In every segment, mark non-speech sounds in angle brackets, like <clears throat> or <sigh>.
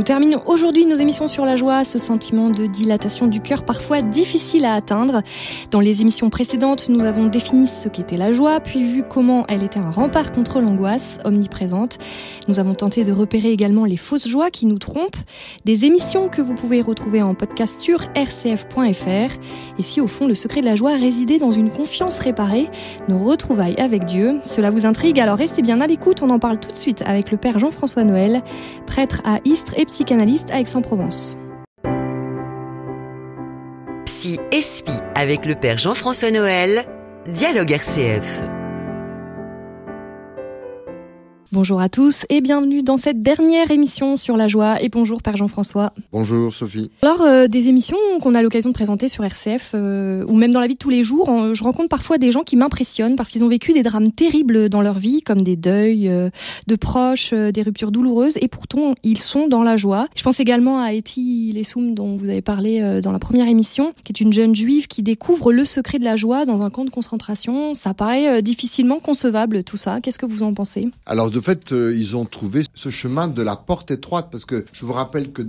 Nous terminons aujourd'hui nos émissions sur la joie, ce sentiment de dilatation du cœur parfois difficile à atteindre. Dans les émissions précédentes, nous avons défini ce qu'était la joie, puis vu comment elle était un rempart contre l'angoisse omniprésente. Nous avons tenté de repérer également les fausses joies qui nous trompent. Des émissions que vous pouvez retrouver en podcast sur rcf.fr. Et si au fond le secret de la joie résidait dans une confiance réparée, nos retrouvailles avec Dieu, cela vous intrigue, alors restez bien à l'écoute, on en parle tout de suite avec le Père Jean-François Noël, prêtre à Istres et psychanalyste à Aix-en-Provence. Psy Espi avec le Père Jean-François Noël, Dialogue RCF. Bonjour à tous et bienvenue dans cette dernière émission sur la joie et bonjour Père Jean-François. Bonjour Sophie. Alors euh, des émissions qu'on a l'occasion de présenter sur RCF euh, ou même dans la vie de tous les jours, je rencontre parfois des gens qui m'impressionnent parce qu'ils ont vécu des drames terribles dans leur vie comme des deuils euh, de proches, des ruptures douloureuses et pourtant ils sont dans la joie. Je pense également à Etty Lessoum dont vous avez parlé dans la première émission, qui est une jeune juive qui découvre le secret de la joie dans un camp de concentration. Ça paraît difficilement concevable tout ça. Qu'est-ce que vous en pensez? Alors de fait, euh, ils ont trouvé ce chemin de la porte étroite parce que je vous rappelle que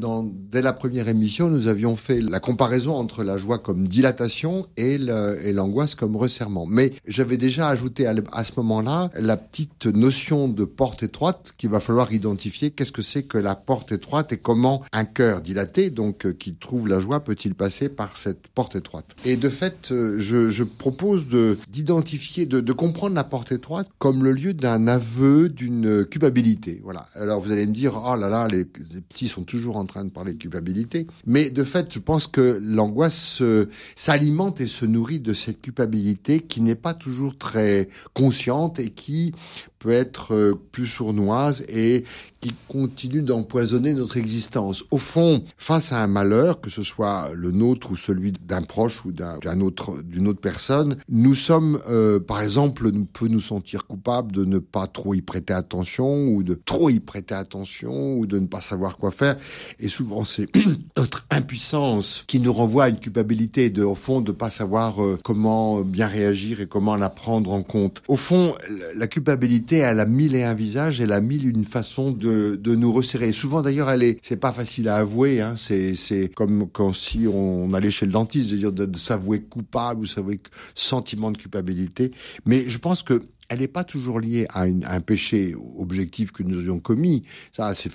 dès la première émission, nous avions fait la comparaison entre la joie comme dilatation et l'angoisse comme resserrement. Mais j'avais déjà ajouté à, ce moment-là la petite notion de porte étroite qu'il va falloir identifier. Qu'est-ce que c'est que la porte étroite et comment un cœur dilaté, donc euh, qui trouve la joie, peut-il passer par cette porte étroite? Et de fait, euh, je, propose d'identifier, de, de comprendre la porte étroite comme le lieu d'un aveu, d'une culpabilité. Voilà. Alors vous allez me dire, oh là là, les, petits sont toujours en train de parler de culpabilité. Mais de fait, je pense que l'angoisse s'alimente et se nourrit de cette culpabilité qui n'est pas toujours très consciente et qui peut être euh, plus sournoise et qui continue d'empoisonner notre existence. Au fond, face à un malheur, que ce soit le nôtre ou celui d'un proche ou d'un autre d'une autre personne, nous sommes, euh, par exemple, nous peut nous sentir coupables de ne pas trop y prêter attention ou de trop y prêter attention ou de ne pas savoir quoi faire. Et souvent, c'est <clears throat> notre impuissance qui nous renvoie à une culpabilité de, au fond, de pas savoir euh, comment bien réagir et comment la prendre en compte. Au fond, la culpabilité, elle a mille et un visages, elle a mille une façon de de, nous resserrer. Souvent d'ailleurs, elle est, c'est pas facile à avouer. Hein. C'est, c'est comme quand si on allait chez le dentiste, de, de s'avouer coupable ou s'avouer sentiment de culpabilité. Mais je pense que elle n'est pas toujours liée à, un péché objectif que nous avions commis. Ça, c'est,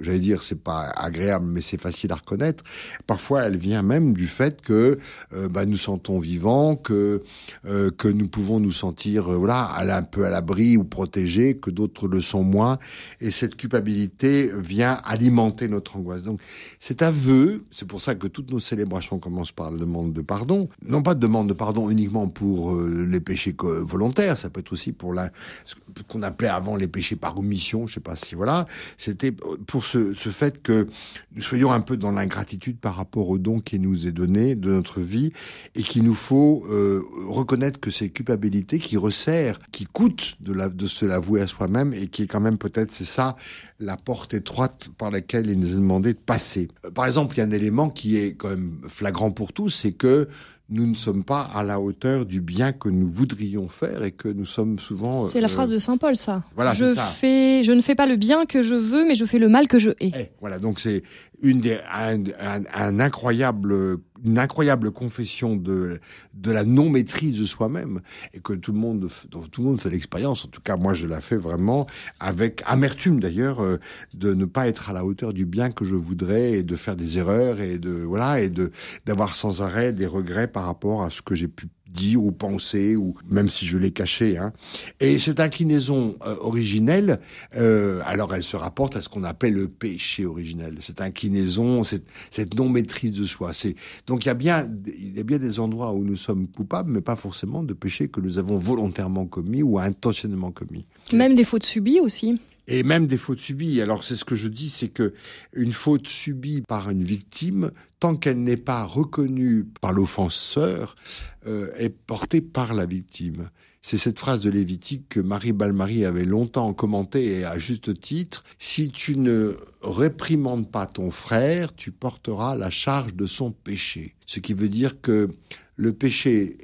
j'allais dire, c'est pas agréable, mais c'est facile à reconnaître. Parfois, elle vient même du fait que euh, bah, nous sentons vivants, que euh, que nous pouvons nous sentir, euh, voilà, un peu à l'abri ou protégés, que d'autres le sont moins. Et cette culpabilité vient alimenter notre angoisse. Donc, cet aveu, c'est pour ça que toutes nos célébrations commencent par la demande de pardon. Non pas de demande de pardon uniquement pour les péchés volontaires, ça peut être aussi pour ce qu'on appelait avant les péchés par omission, je sais pas si voilà, c'était pour ce, ce fait que nous soyons un peu dans l'ingratitude par rapport au don qui nous est donné de notre vie et qu'il nous faut euh, reconnaître que ces culpabilités qui resserrent, qui coûtent de, de se l'avouer à soi-même et qui est quand même peut-être, c'est ça, la porte étroite par laquelle il nous est demandé de passer. Euh, par exemple, il y a un élément qui est quand même flagrant pour tous, c'est que nous ne sommes pas à la hauteur du bien que nous voudrions faire et que nous sommes souvent. C'est la euh, phrase de saint Paul, ça. Voilà, je ça. fais, je ne fais pas le bien que je veux, mais je fais le mal que je hais. Eh, voilà, donc c'est une des, un, un, incroyable, une incroyable confession de, de la non maîtrise de soi-même et que tout le monde, tout le monde fait l'expérience. En tout cas, moi, je la fais vraiment avec amertume d'ailleurs euh, de ne pas être à la hauteur du bien que je voudrais et de faire des erreurs et de voilà et de d'avoir sans arrêt des regrets par rapport à ce que j'ai pu dire ou penser, ou même si je l'ai caché. Hein. Et cette inclinaison euh, originelle, euh, alors elle se rapporte à ce qu'on appelle le péché originel. Cette inclinaison, cette, cette non maîtrise de soi. C'est donc il y a bien il y a bien des endroits où nous sommes coupables, mais pas forcément de péchés que nous avons volontairement commis ou intentionnellement commis. Même des fautes subies aussi et même des fautes subies. Alors c'est ce que je dis, c'est que une faute subie par une victime, tant qu'elle n'est pas reconnue par l'offenseur, euh, est portée par la victime. C'est cette phrase de Lévitique que Marie Balmarie avait longtemps commentée et à juste titre. Si tu ne réprimandes pas ton frère, tu porteras la charge de son péché. Ce qui veut dire que le péché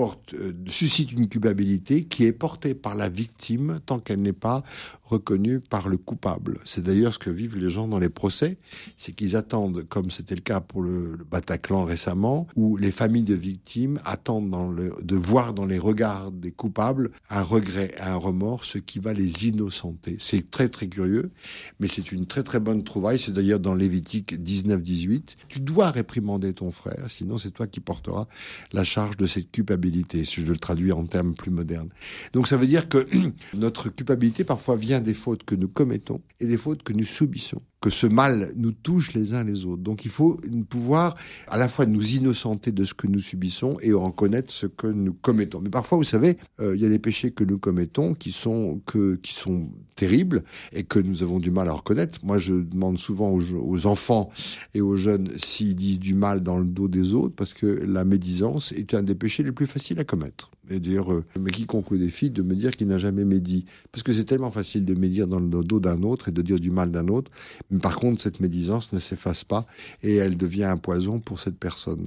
euh, suscite une culpabilité qui est portée par la victime tant qu'elle n'est pas reconnu par le coupable. C'est d'ailleurs ce que vivent les gens dans les procès, c'est qu'ils attendent, comme c'était le cas pour le, Bataclan récemment, où les familles de victimes attendent de voir dans les regards des coupables un regret, un remords, ce qui va les innocenter. C'est très très curieux, mais c'est une très très bonne trouvaille. C'est d'ailleurs dans Lévitique 19-18. Tu dois réprimander ton frère, sinon c'est toi qui porteras la charge de cette culpabilité, si je le traduis en termes plus modernes. Donc ça veut dire que <clears throat> notre culpabilité parfois vient des fautes que nous commettons et des fautes que nous subissons que ce mal nous touche les uns les autres. Donc il faut pouvoir à la fois nous innocenter de ce que nous subissons et reconnaître ce que nous commettons. Mais parfois, vous savez, euh, il y a des péchés que nous commettons qui sont que qui sont terribles et que nous avons du mal à reconnaître. Moi, je demande souvent aux, enfants et aux jeunes s'ils disent du mal dans le dos des autres parce que la médisance est un des péchés les plus faciles à commettre. Et d'ailleurs, mais quiconque défie de me dire qu'il n'a jamais médit. Parce que c'est tellement facile de médire dans le dos d'un autre et de dire du mal d'un autre. Mais par contre, cette médisance ne s'efface pas et elle devient un poison pour cette personne.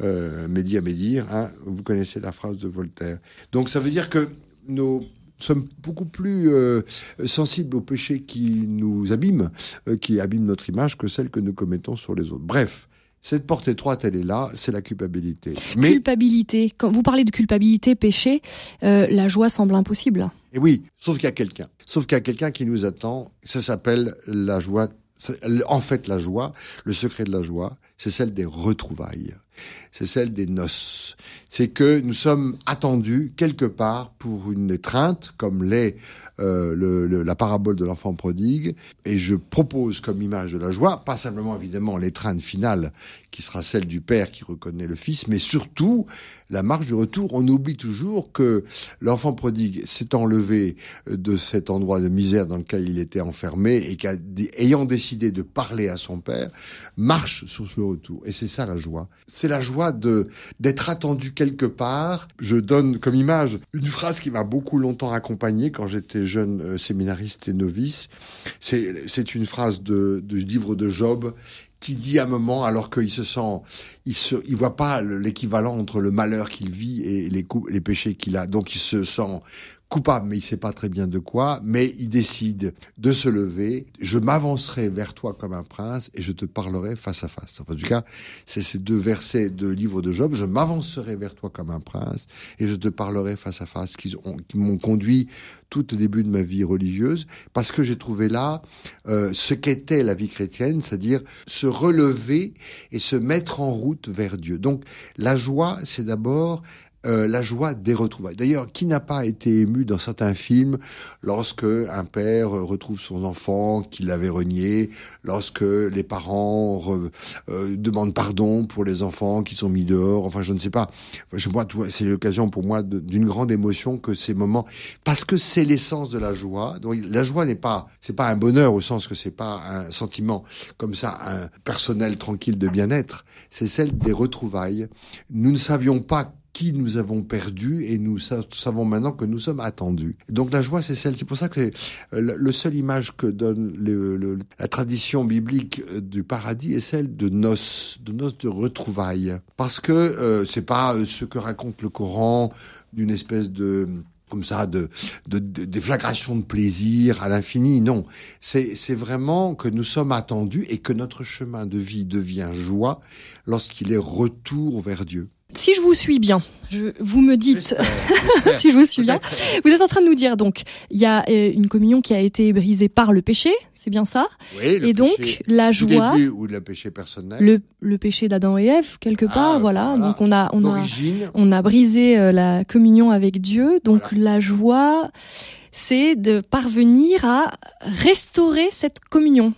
Euh, médire, médire, hein, vous connaissez la phrase de Voltaire. Donc ça veut dire que nous sommes beaucoup plus euh, sensibles aux péchés qui nous abîment, euh, qui abîment notre image, que celles que nous commettons sur les autres. Bref, cette porte étroite, elle est là, c'est la culpabilité. Mais... Culpabilité. Quand vous parlez de culpabilité, péché, euh, la joie semble impossible. Et oui, sauf qu'il y a quelqu'un. Sauf qu'il y a quelqu'un qui nous attend. Ça s'appelle la joie. En fait, la joie, le secret de la joie, c'est celle des retrouvailles. C'est celle des noces. C'est que nous sommes attendus quelque part pour une étreinte, comme l'est euh, le, la parabole de l'enfant prodigue. Et je propose comme image de la joie, pas simplement évidemment l'étreinte finale, qui sera celle du père qui reconnaît le fils, mais surtout la marche du retour. On oublie toujours que l'enfant prodigue s'est enlevé de cet endroit de misère dans lequel il était enfermé et qu'ayant décidé de parler à son père, marche sur ce retour. Et c'est ça la joie. C'est la joie de d'être attendu quelque part. Je donne comme image une phrase qui m'a beaucoup longtemps accompagné quand j'étais jeune euh, séminariste et novice. C'est une phrase de, du livre de Job qui dit à un moment, alors qu'il se sent, il se, il voit pas l'équivalent entre le malheur qu'il vit et les, les péchés qu'il a. Donc il se sent coupable, mais il sait pas très bien de quoi, mais il décide de se lever. Je m'avancerai vers toi comme un prince et je te parlerai face à face. en tout cas, c'est ces deux versets de livre de Job. Je m'avancerai vers toi comme un prince et je te parlerai face à face qui, m'ont conduit tout au début de ma vie religieuse parce que j'ai trouvé là euh, ce qu'était la vie chrétienne, c'est-à-dire se relever et se mettre en route vers Dieu. Donc la joie, c'est d'abord euh, la joie des retrouvailles. D'ailleurs, qui n'a pas été ému dans certains films lorsque un père retrouve son enfant qu'il avait renié, lorsque les parents euh, demandent pardon pour les enfants qui sont mis dehors. Enfin, je ne sais pas. Je vois, c'est l'occasion pour moi d'une grande émotion que ces moments, parce que c'est l'essence de la joie. Donc, la joie n'est pas, c'est pas un bonheur au sens que c'est pas un sentiment comme ça, un personnel tranquille de bien-être. C'est celle des retrouvailles. Nous ne savions pas qui nous avons perdu et nous savons maintenant que nous sommes attendus. Donc la joie, c'est celle. C'est pour ça que c'est euh, le seule image que donne le, la tradition biblique euh, du paradis est celle de noces, de noces de retrouvailles. Parce que euh, c'est pas euh, ce que raconte le Coran d'une espèce de comme ça de, de, de déflagration de plaisir à l'infini. Non, c'est vraiment que nous sommes attendus et que notre chemin de vie devient joie lorsqu'il est retour vers Dieu si je vous suis bien, je, vous me dites <laughs> si je vous suis bien, vous êtes en train de nous dire donc il y a euh, une communion qui a été brisée par le péché, c'est bien ça? Oui, Et donc la joie ou le péché personnel. Le, le péché d'Adam et Ève quelque part, ah, voilà. Donc on a on a on a brisé euh, la communion avec Dieu. Donc la joie, c'est de parvenir à restaurer cette communion.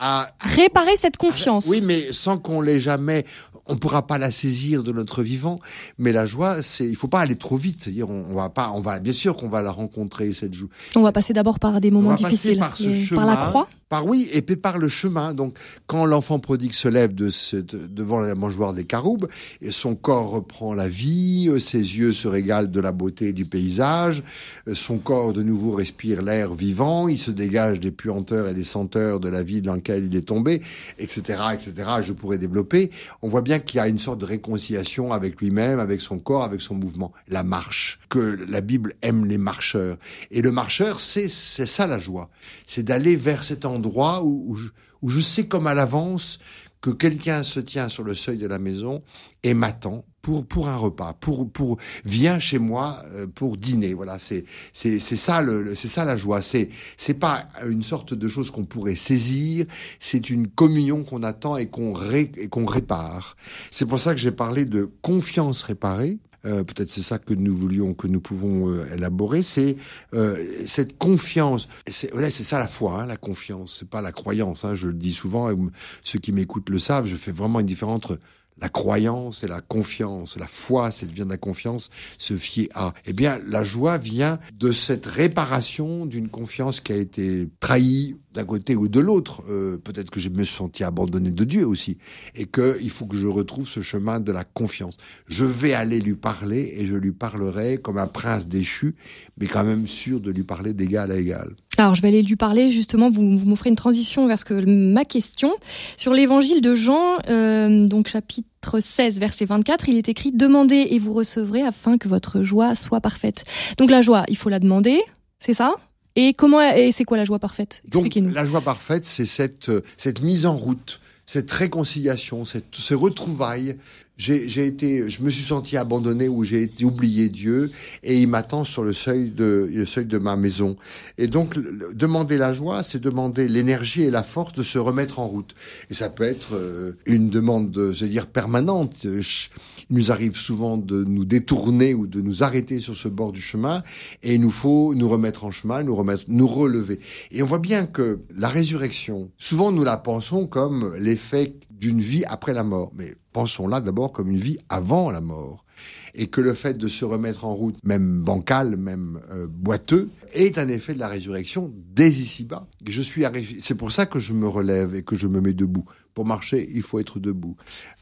À réparer cette confiance. Oui, mais sans qu'on l'ait jamais on pourra pas la saisir de notre vivant, mais la joie, c'est, il faut pas aller trop vite. C'est-à-dire, on, va pas, on va, bien sûr qu'on va la rencontrer cette joie. On va passer d'abord par des moments difficiles, par, la croix. Par oui, et par le chemin. Donc, quand l'enfant prodigue se lève de ce, devant la mangeoire des caroubes, et son corps reprend la vie, euh, ses yeux se régalent de la beauté du paysage, euh, son corps de nouveau respire l'air vivant, il se dégage des puanteurs et des senteurs de la vie dans laquelle il est tombé, etc., etc. Je pourrais développer. On voit bien qu'il y a une sorte de réconciliation avec lui-même, avec son corps, avec son mouvement. La marche, que la Bible aime les marcheurs. Et le marcheur, c'est ça la joie. C'est d'aller vers cet endroit où, où, je, sais comme à l'avance que quelqu'un se tient sur le seuil de la maison et m'attend pour pour un repas, pour pour vient chez moi euh, pour dîner. Voilà, c'est c'est c'est ça le c'est ça la joie. C'est c'est pas une sorte de chose qu'on pourrait saisir. C'est une communion qu'on attend et qu'on ré, et qu'on répare. C'est pour ça que j'ai parlé de confiance réparée euh, peut-être c'est ça que nous voulions, que nous pouvons euh, élaborer, c'est euh, cette confiance. C'est ça la foi, hein, la confiance. C'est pas la croyance. Hein, je le dis souvent, et ceux qui m'écoutent le savent. Je fais vraiment une différence entre la croyance et la confiance. La foi, c'est vient de la confiance, se fier à. Eh bien, la joie vient de cette réparation d'une confiance qui a été trahie d'un côté ou de l'autre. Euh, peut-être que je me suis senti abandonné de Dieu aussi. Et qu'il faut que je retrouve ce chemin de la confiance. Je vais aller lui parler et je lui parlerai comme un prince déchu, mais quand même sûr de lui parler d'égal à égal. Alors, je vais aller lui parler, justement, vous, vous m'offrez une transition vers ce que, ma question. Sur l'évangile de Jean, euh, donc chapitre 16, verset 24, il est écrit « Demandez et vous recevrez afin que votre joie soit parfaite ». Donc la joie, il faut la demander, c'est ça? Et comment et c'est quoi la joie parfaite? Expliquez-nous. La joie parfaite, c'est cette euh, cette mise en route, cette réconciliation, cette ces retrouvailles. J'ai, j'ai été, je me suis senti abandonné ou j'ai été oublié Dieu et il m'attend sur le seuil de le seuil de ma maison. Et donc demander la joie, c'est demander l'énergie et la force de se remettre en route. Et ça peut être euh, une demande, je veux dire permanente. Il nous arrive souvent de nous détourner ou de nous arrêter sur ce bord du chemin et il nous faut nous remettre en chemin, nous remettre, nous relever. Et on voit bien que la résurrection, souvent nous la pensons comme l'effet d'une vie après la mort. Mais pensons-la d'abord comme une vie avant la mort et que le fait de se remettre en route, même bancal, même euh, boiteux, est un effet de la résurrection dès ici-bas. Je suis c'est pour ça que je me relève et que je me mets debout. Pour marcher, il faut être debout,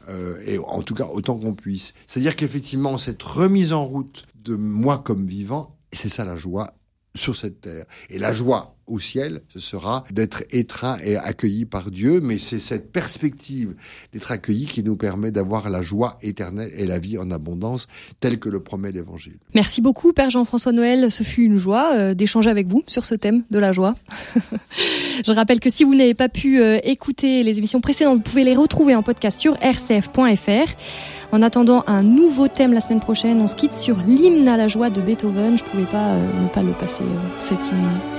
euh, et en tout cas autant qu'on puisse. C'est-à-dire qu'effectivement, cette remise en route de moi comme vivant, c'est ça la joie sur cette terre. Et la joie au ciel, ce sera d'être étreint et accueilli par Dieu, mais c'est cette perspective d'être accueilli qui nous permet d'avoir la joie éternelle et la vie en abondance, telle que le promet l'Évangile. Merci beaucoup, Père Jean-François Noël. Ce fut une joie euh, d'échanger avec vous sur ce thème de la joie. <laughs> Je rappelle que si vous n'avez pas pu euh, écouter les émissions précédentes, vous pouvez les retrouver en podcast sur rcf.fr. En attendant un nouveau thème la semaine prochaine, on se quitte sur l'hymne à la joie de Beethoven. Je pouvais pas euh, ne pas le passer, cette hymne.